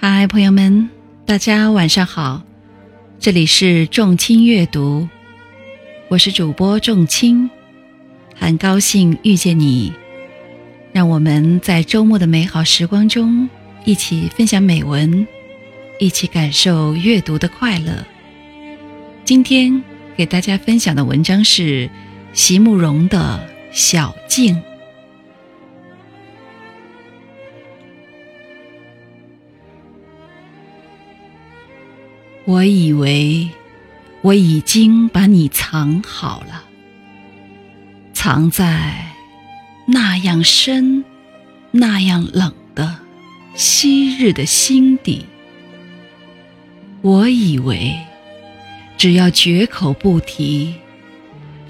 嗨，朋友们，大家晚上好，这里是众卿阅读，我是主播众卿，很高兴遇见你，让我们在周末的美好时光中一起分享美文，一起感受阅读的快乐。今天给大家分享的文章是席慕容的《小径》。我以为我已经把你藏好了，藏在那样深、那样冷的昔日的心底。我以为只要绝口不提，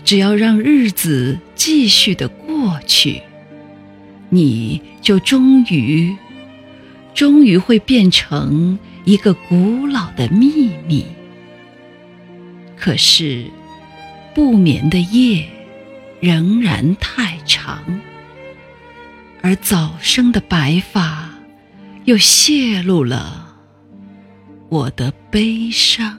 只要让日子继续的过去，你就终于、终于会变成。一个古老的秘密。可是，不眠的夜仍然太长，而早生的白发又泄露了我的悲伤。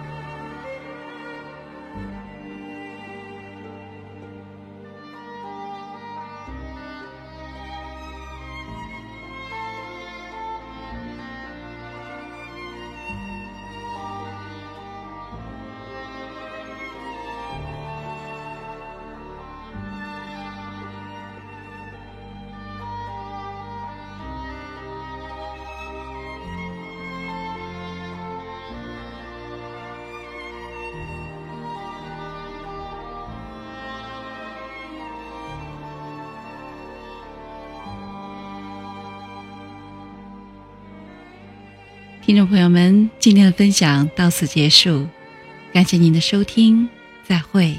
听众朋友们，今天的分享到此结束，感谢您的收听，再会。